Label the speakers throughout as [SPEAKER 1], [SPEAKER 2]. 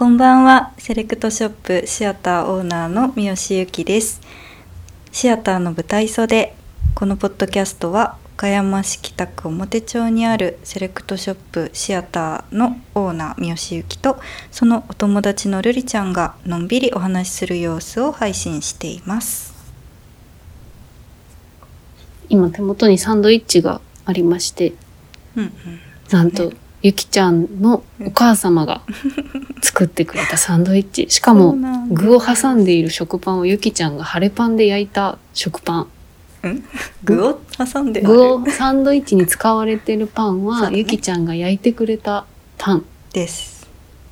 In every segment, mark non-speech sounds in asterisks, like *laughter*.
[SPEAKER 1] こんばんは。セレクトショップシアターオーナーの三好由紀です。シアターの舞台袖。このポッドキャストは岡山市北区表町にあるセレクトショップシアターのオーナー三好由紀とそのお友達のルリちゃんがのんびりお話しする様子を配信しています。
[SPEAKER 2] 今手元にサンドイッチがありまして
[SPEAKER 1] うんうん。
[SPEAKER 2] なんと、ゆきちゃんのお母様が作ってくれたサンドイッチ。しかも具を挟んでいる食パンをゆきちゃんが晴れパンで焼いた食パン。
[SPEAKER 1] 具を挟んで？
[SPEAKER 2] 具をサンドイッチに使われてるパン
[SPEAKER 1] そうだね。
[SPEAKER 2] はゆきちゃんが焼いてくれたパン。っ
[SPEAKER 1] です。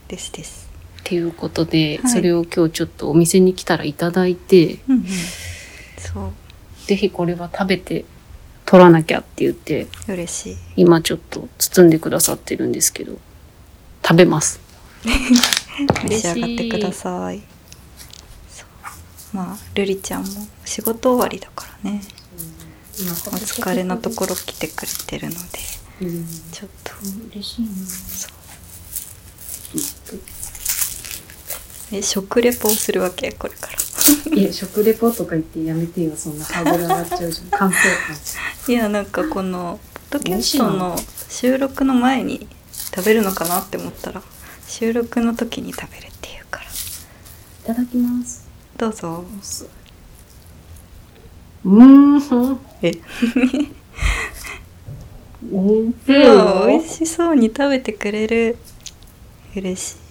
[SPEAKER 1] ですです。
[SPEAKER 2] ていうことで、
[SPEAKER 1] はい。
[SPEAKER 2] それを今日ちょっとお店に来たらいただいて。
[SPEAKER 1] うんうん。そう。
[SPEAKER 2] ぜひこれは食べて取らなきゃって言って
[SPEAKER 1] 嬉しい。
[SPEAKER 2] 今ちょっと包んでくださってるんですけど食べます。*laughs*
[SPEAKER 1] 召し上がってください。まあルリちゃんも仕事終わりだからね。お疲れのところ来てくれてるので。
[SPEAKER 2] うん。
[SPEAKER 1] ちょっと。
[SPEAKER 2] 嬉しいな
[SPEAKER 1] え食レポをするわけ？これから。
[SPEAKER 2] いや食レポとか言ってやめてよ。そんなハードル上がっちゃうじゃん。*laughs* 感想
[SPEAKER 1] いやなんかこのポッドキャストの収録の前に食べるのかなって思ったら収録の時に食べるっていうから。
[SPEAKER 2] いただきます。
[SPEAKER 1] どうぞ。
[SPEAKER 2] うーん。
[SPEAKER 1] え。*laughs*
[SPEAKER 2] おいし
[SPEAKER 1] そうに食べてくれる。嬉しい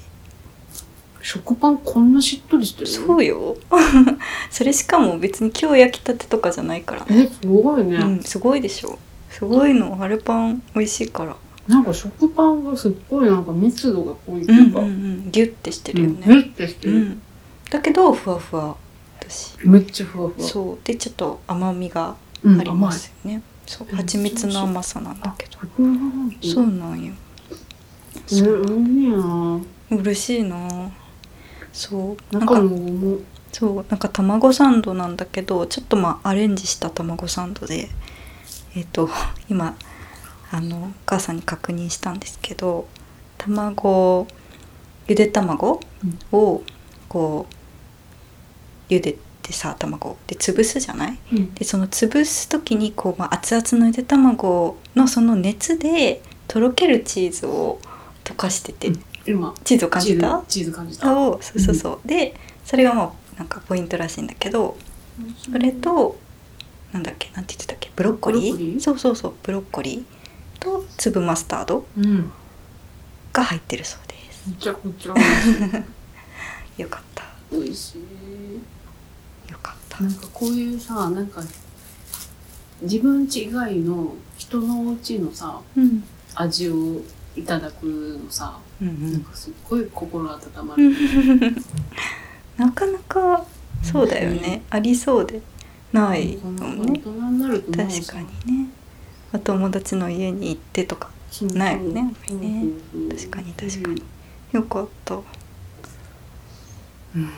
[SPEAKER 2] 食パンこんなしっとりしてる？
[SPEAKER 1] そうよ。*laughs* それしかも別に今日焼きたてとかじゃないから。ね
[SPEAKER 2] えすごいね、
[SPEAKER 1] うんすごいでしょ。すごいの。晴れパン美味しいから。
[SPEAKER 2] なんか食パンがすっごいなんか密度が濃いって
[SPEAKER 1] うん
[SPEAKER 2] いうか、
[SPEAKER 1] うんうんギュッてしてるよね。
[SPEAKER 2] うんギュッてしてる、
[SPEAKER 1] うん。だけどふわふわだし。
[SPEAKER 2] めっちゃふわふわ。
[SPEAKER 1] そう。でちょっと甘みが
[SPEAKER 2] うん
[SPEAKER 1] ありますよね、そう。
[SPEAKER 2] うん
[SPEAKER 1] 蜂蜜の甘さなんだけど、
[SPEAKER 2] うん
[SPEAKER 1] そうなんよ。
[SPEAKER 2] えうん
[SPEAKER 1] 嬉しいなそう。なん
[SPEAKER 2] 中
[SPEAKER 1] かそうなんか卵サンドなんだけどちょっとまあアレンジした卵サンドでえっ、と *laughs* 今あのお母さんに確認したんですけど卵ゆで卵をこう茹でてさ卵で潰すじゃない？
[SPEAKER 2] うん。
[SPEAKER 1] でその潰す時にこう、まあ、熱々のゆで卵のその熱でとろけるチーズを溶かしてて、
[SPEAKER 2] うん今。
[SPEAKER 1] チーズを感じた？
[SPEAKER 2] チーズ感じた。
[SPEAKER 1] そうそうそう。そう、でそれがもうなんかポイントらしいんだけどそれとなんだっけなんて言ってたっけ？ブロッコリー？そうそうそう。ブロッコリーと粒マスタード
[SPEAKER 2] うん。
[SPEAKER 1] が入ってるそうです。
[SPEAKER 2] めちゃくちゃ。*laughs*
[SPEAKER 1] よかった。
[SPEAKER 2] 美味しい。
[SPEAKER 1] よかった。
[SPEAKER 2] なんかこういうさなんか自分違いの人のお家のさ
[SPEAKER 1] うん。
[SPEAKER 2] 味をいただくのさ、
[SPEAKER 1] うん
[SPEAKER 2] なんかすっごい心温まる、
[SPEAKER 1] う *laughs* んなかなかそうだよね、ありそうでない
[SPEAKER 2] こ
[SPEAKER 1] もんね確かにね。お友達の家に行ってとかないよねね。確かに確かに。よかった。
[SPEAKER 2] うん。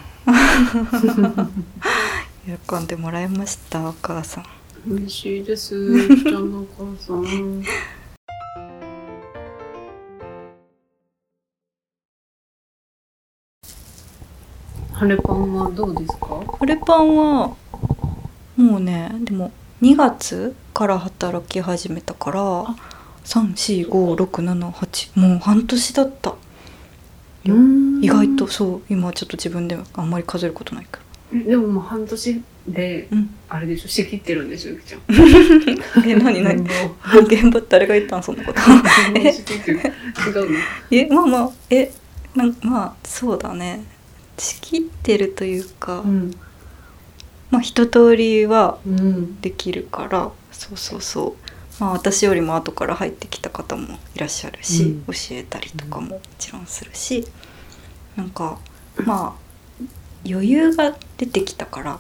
[SPEAKER 1] 喜んでもらいましたお母さん。
[SPEAKER 2] 嬉しいです。*laughs* ちゃんのお母さん晴れパンはどうですか？
[SPEAKER 1] フレパンはもうねでも2月から働き始めたから34567もう半年だった。意外とそう今ちょっと自分ではあんまり数えることないか
[SPEAKER 2] でももう半年で
[SPEAKER 1] らうん。
[SPEAKER 2] あれでしょ？仕切ってるんでしょゆきちゃん。*laughs*
[SPEAKER 1] え何何？
[SPEAKER 2] 現 *laughs*
[SPEAKER 1] 現場誰が言ったん？そんなこと。*laughs*
[SPEAKER 2] 場を仕切ってる。違うの？
[SPEAKER 1] えまあまあえなんまあそうだね仕切ってるというか、
[SPEAKER 2] ん。
[SPEAKER 1] まあ一通りは
[SPEAKER 2] うん。
[SPEAKER 1] できるからそうそうそう。まあ私よりも後から入ってきた方もいらっしゃるし、
[SPEAKER 2] うん。
[SPEAKER 1] 教えたりとかももちろんするしなんかまあ余裕が出てきたから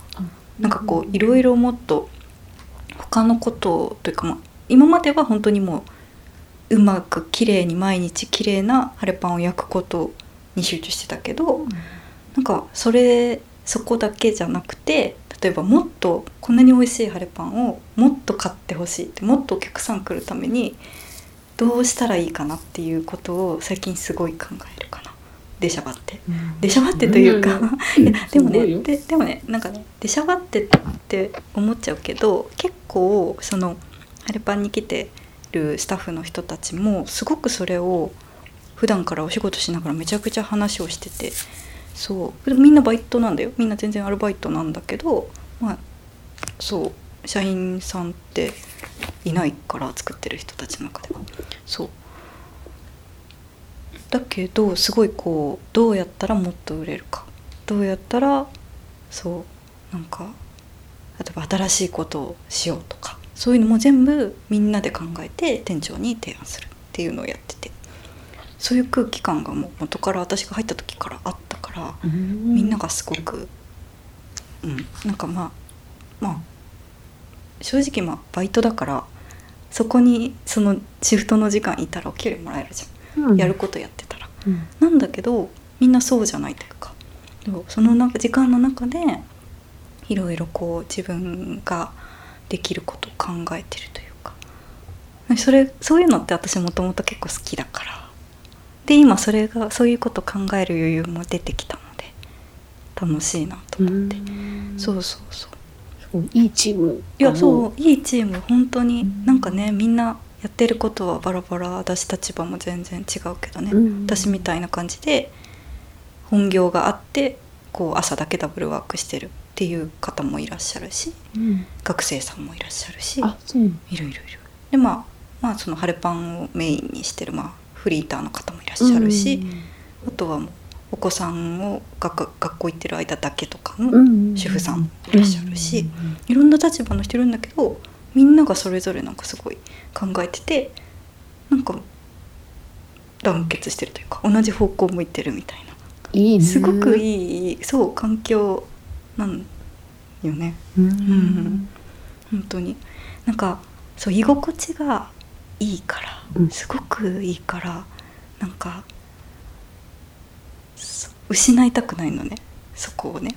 [SPEAKER 1] なんかこういろいろもっと他のことというかまあ今までは本当にもううまく綺麗に毎日綺麗な晴れパンを焼くことに集中してたけど、なんかそれそこだけじゃなくて例えばもっとこんなに美味しい晴れパンをもっと買ってほしいってもっとお客さん来るためにどうしたらいいかなっていうことを最近すごい考えるかな。出しゃばって。
[SPEAKER 2] うん。
[SPEAKER 1] 出しゃばってというか、
[SPEAKER 2] うん。*laughs*
[SPEAKER 1] いやでもねででもねなんかね出しゃばってって思っちゃうけど結構そのハレパンに来てるスタッフの人たちもすごくそれを普段からお仕事しながらめちゃくちゃ話をしててそう。みんなバイトなんだよ。みんな全然アルバイトなんだけどまあそう。社員さんっていないから作ってる人たちの中では。そう。だけどすごいこうどうやったらもっと売れるか。どうやったらそう。なんか例えば新しいことをしようとか。そういうのも全部みんなで考えて店長に提案するっていうのをやってて。そういう空気感がもう元から私が入った時からあったから
[SPEAKER 2] うん。
[SPEAKER 1] みんながすごく、うん、なんかまあまあ正直まあバイトだからそこにそのシフトの時間いたらお給料もらえるじゃん、
[SPEAKER 2] うん。
[SPEAKER 1] やることやってたら。
[SPEAKER 2] うん。
[SPEAKER 1] なんだけどみんなそうじゃないというかそのなんか時間の中でいろいろこう自分ができることを考えてるというか。それそういうのって私もともと結構好きだからで今それがそういうこと考える余裕も出てきたので楽しいなと思って、そうそうそう。
[SPEAKER 2] いいチーム。
[SPEAKER 1] いやそういいチーム本当に
[SPEAKER 2] うん。
[SPEAKER 1] なんかねみんなやってることはバラバラ私立場も全然違うけどね、
[SPEAKER 2] うん。
[SPEAKER 1] 私みたいな感じで本業があってこう朝だけダブルワークしてるっていう方もいらっしゃるし
[SPEAKER 2] うん。
[SPEAKER 1] 学生さんもいらっしゃるし
[SPEAKER 2] あそう。
[SPEAKER 1] いるいるいるでまあまあその晴れパンをメインにしてる、まあ、フリーターの方もいらっしゃるし、あとはお子さんを学学校行ってる間だけとかの主婦さんもいらっしゃるし、いろんな立場の人いるんだけどみんながそれぞれなんかすごい考えててなんか団結してるというか同じ方向向いてるみたい
[SPEAKER 2] いいね。
[SPEAKER 1] なすごくいいそう環境なんよね。
[SPEAKER 2] うん。
[SPEAKER 1] ん。本当に。なんかそう居心地がいいから、
[SPEAKER 2] うん。
[SPEAKER 1] すごくいいからなんかそ失いたくないのねそこをね。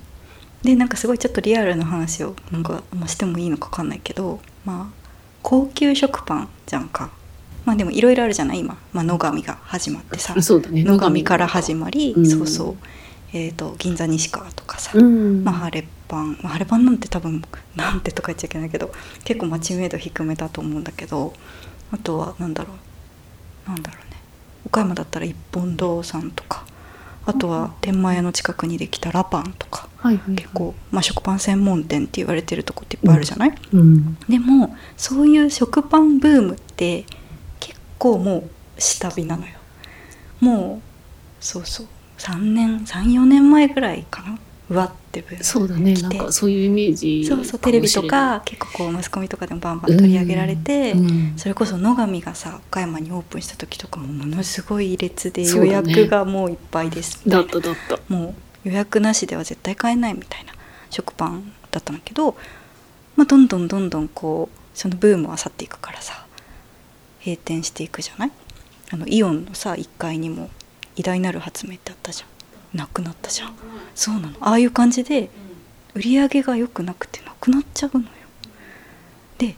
[SPEAKER 1] でなんかすごいちょっとリアルな話をなんか、まあ、してもいいのか分かんないけどまあ高級食パンじゃんか。まあでもいろいろあるじゃない？今、まあ、野上が始まってさ
[SPEAKER 2] ね。
[SPEAKER 1] 野上から始まり、
[SPEAKER 2] うん。
[SPEAKER 1] そうそう。えー、と銀座西川とかさ、
[SPEAKER 2] うん。
[SPEAKER 1] まあ、晴れパン、まあ、晴れパンなんて多分なんてとか言っちゃいけないけど結構知名度低めだと思うんだけどあとはなんだろう。なんだろうね。岡山だったら一本堂さんとか。あとは天満屋の近くにできたラパンとか。
[SPEAKER 2] はいはい
[SPEAKER 1] 結構、まあ、食パン専門店って言われてるとこっていっぱいあるじゃない、
[SPEAKER 2] うん。
[SPEAKER 1] でもそういう食パンブームって結構もう下火なのよ。もうそうそう。3年34年前ぐらいかなうわって
[SPEAKER 2] そうだね。なんかそういうイメージ
[SPEAKER 1] そうそうテレビとか結構こうマスコミとかでもバンバン取り上げられて、
[SPEAKER 2] うん。
[SPEAKER 1] それこそ野上がさ岡山にオープンした時とかもものすごい列で予約がもういっぱいですみたいな
[SPEAKER 2] だっただった。
[SPEAKER 1] もう予約なしでは絶対買えないみたいな食パンだったんだけど、まあ、どんどんどんどんこうそのブームは去っていくからさ閉店していくじゃない？あのイオンのさ1階にも偉大なる発明ってあったじゃんなくなったじゃん。そうなの。ああいう感じで売り上げが良くなくてなくなっちゃうのよ。で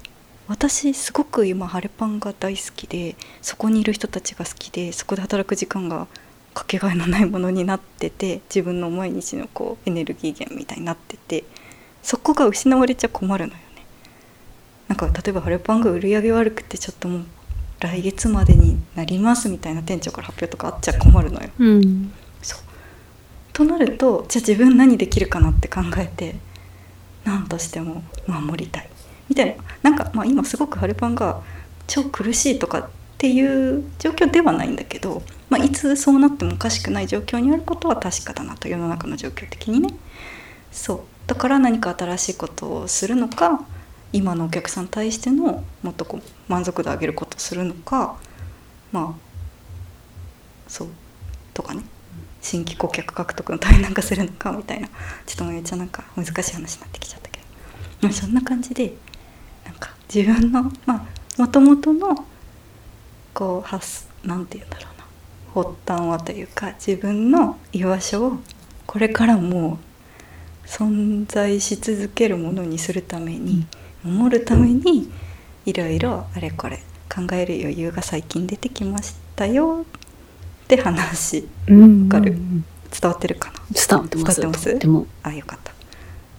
[SPEAKER 1] 私すごく今晴れパンが大好きでそこにいる人たちが好きでそこで働く時間がかけがえのないものになってて自分の毎日のこうエネルギー源みたいになっててそこが失われちゃ困るのよね。なんか例えば晴れパンが売り上げ悪くてちょっともう来月までになりますみたいな店長から発表とかあっちゃ困るのよ。
[SPEAKER 2] うん。
[SPEAKER 1] そうとなるとじゃあ自分何できるかなって考えて何としても守りたい。みたいな。なんかまあ今すごく晴れパンが超苦しいとかっていう状況ではないんだけど、まあ、いつそうなってもおかしくない状況にあることは確かだなと世の中の状況的にね。そう。だから何か新しいことをするのか今のお客さんに対してのもっとこう満足度上げることをするのかまあそう。とかね。新規顧客獲得のためになんかするのかみたいな。ちょっとめっちゃなんか難しい話になってきちゃったけど、まあ、そんな感じでなんか自分のまあもともとのこう発なんて言うんだろうな。発端はというか自分の居場所をこれからも存在し続けるものにするために守るためにいろいろあれこれ考える余裕が最近出てきましたよっって話。
[SPEAKER 2] うん。
[SPEAKER 1] わかる
[SPEAKER 2] うん
[SPEAKER 1] 伝わってるかな
[SPEAKER 2] 伝わってます？
[SPEAKER 1] 伝わあよかった。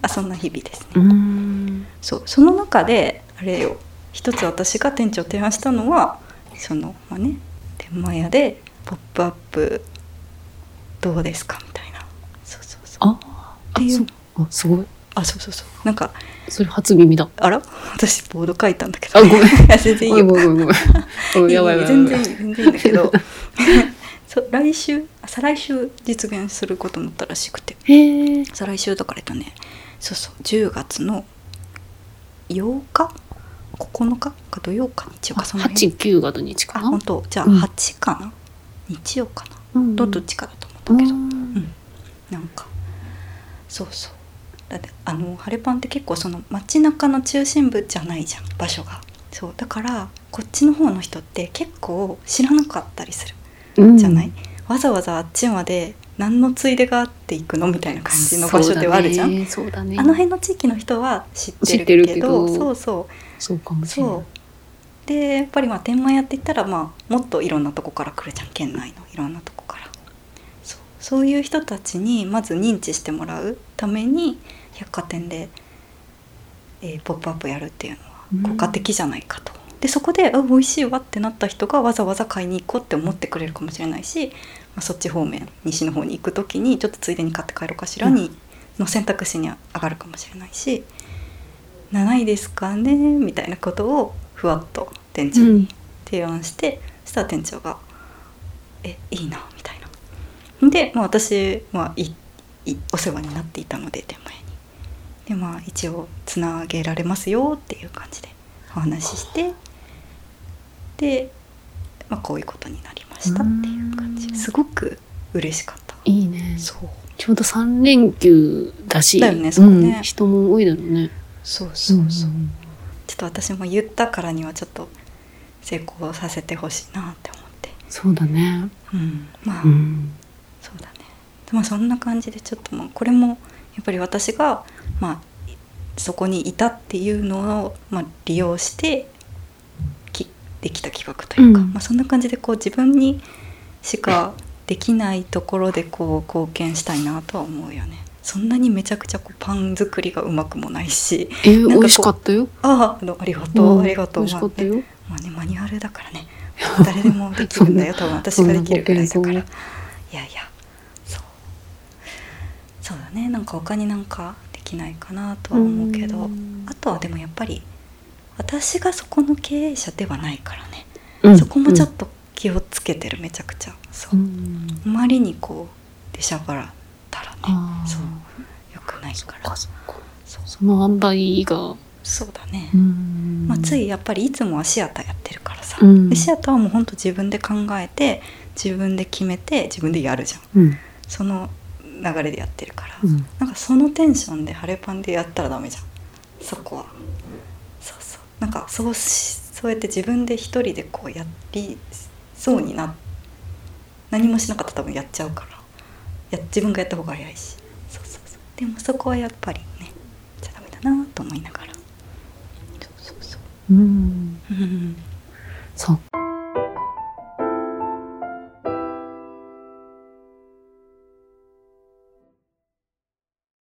[SPEAKER 1] あそんな日々ですね、
[SPEAKER 2] うん。
[SPEAKER 1] そうその中であれよ。一つ私が店長提案したのはそのまあね天満屋で「ポップアップどうですか?」みたいな。そうそうそう。
[SPEAKER 2] あ
[SPEAKER 1] っていう。
[SPEAKER 2] あすごい。
[SPEAKER 1] あそうそうそう。なんか
[SPEAKER 2] それ初耳だ。
[SPEAKER 1] あら？私ボード書いたんだけど。
[SPEAKER 2] あごめん。*laughs*
[SPEAKER 1] 全然いいよ。全然いい全然いいんだけどそう来週あ再来週実現することになったらしくて。再来週だからえっとね。そうそう。10月の8日？9日？か土曜か日曜かその辺。
[SPEAKER 2] 八九が土日
[SPEAKER 1] あ
[SPEAKER 2] かな？
[SPEAKER 1] 本当。じゃあ
[SPEAKER 2] うん。
[SPEAKER 1] 8かな、日曜かな、
[SPEAKER 2] うん
[SPEAKER 1] どどっちかだと思ったけど、
[SPEAKER 2] うん。
[SPEAKER 1] うん。なんか。そうそう。だってあのハレパンって結構その街中の中心部じゃないじゃん場所が。そう。だからこっちの方の人って結構知らなかったりする。
[SPEAKER 2] うん
[SPEAKER 1] じゃない、わざわざあっちまで何のついでがあって行くのみたいな感じの場所ではあるじゃん、
[SPEAKER 2] ねね。
[SPEAKER 1] あの辺の地域の人は知ってるけどそうそう。
[SPEAKER 2] そうかもしれない。
[SPEAKER 1] でやっぱりまあ天満屋って言ったらまあもっといろんなとこから来るじゃん。県内のいろんなとこから。そう。そういう人たちにまず認知してもらうために百貨店で、えーポップアップやるっていうのは効果的じゃないかと。でそこであ美味しいわってなった人がわざわざ買いに行こうって思ってくれるかもしれないし、まあ、そっち方面西の方に行く時にちょっとついでに買って帰ろうかしらに、の選択肢に上がるかもしれないし「7位ですかね?」みたいなことをふわっと店長に提案して、そしたら店長が「えいいな」みたいな。で、まあ、私はいいお世話になっていたので店前に。でまあ一応つなげられますよっていう感じでお話ししてで、まあ、こういうことになりましたっていう感じ。
[SPEAKER 2] うん。
[SPEAKER 1] すごく嬉しかった。
[SPEAKER 2] いいね。
[SPEAKER 1] そう。
[SPEAKER 2] ちょうど三連休だし
[SPEAKER 1] だよねそうね。
[SPEAKER 2] ん人も多いだろうね。
[SPEAKER 1] そうそうそう、
[SPEAKER 2] ん
[SPEAKER 1] ちょっと私も言ったからにはちょっと成功させてほしいなって思って、
[SPEAKER 2] そうだね。
[SPEAKER 1] うん、まあ、
[SPEAKER 2] うん。
[SPEAKER 1] そうだね。まあそんな感じでちょっとまあこれもやっぱり私がまあいそこにいたっていうのを、まあ、利用してきできた企画というか、
[SPEAKER 2] うん。
[SPEAKER 1] まあ、そんな感じでこう自分にしかできないところでこう貢献したいなとは思うよね。そんなにめちゃくちゃこうパン作りがうまくもないしなんかこう
[SPEAKER 2] え美味しかったよ。
[SPEAKER 1] ああありがとう、
[SPEAKER 2] ん。
[SPEAKER 1] ありがとう。
[SPEAKER 2] 美味しかったよ。
[SPEAKER 1] まあね、マニュアルだからね。誰でもできるんだよ多分 *laughs* 私ができるぐらいだから。いやいや。そう。そうだね。なんか他になんかできないかなとは思うけど
[SPEAKER 2] うん。
[SPEAKER 1] あとはでもやっぱり私がそこの経営者ではないからね、
[SPEAKER 2] うん。
[SPEAKER 1] そこもちょっと気をつけてるめちゃくちゃ。そう。う、
[SPEAKER 2] ん。
[SPEAKER 1] あまりにこう出しゃばらたらね。そう。よくないから。
[SPEAKER 2] かそっか。
[SPEAKER 1] そう。
[SPEAKER 2] その塩梅が。
[SPEAKER 1] そうだね、
[SPEAKER 2] うん。
[SPEAKER 1] まあ、ついやっぱりいつもはシアターやってるからさ、
[SPEAKER 2] うん。
[SPEAKER 1] でシアターはもうほんと自分で考えて自分で決めて自分でやるじゃん。
[SPEAKER 2] うん。
[SPEAKER 1] その流れでやってるから、
[SPEAKER 2] うん。
[SPEAKER 1] なんかそのテンションで晴れパンでやったらダメじゃん。そこは。そうそう。なんかそうしそうやって自分で一人でこうやりそうにな何もしなかったら多分やっちゃうから。や自分がやった方が早いし。そうそうそう。でもそこはやっぱりねじゃダメだなと思いながら。そうそうそう。
[SPEAKER 2] うん。
[SPEAKER 1] うん。
[SPEAKER 2] そっ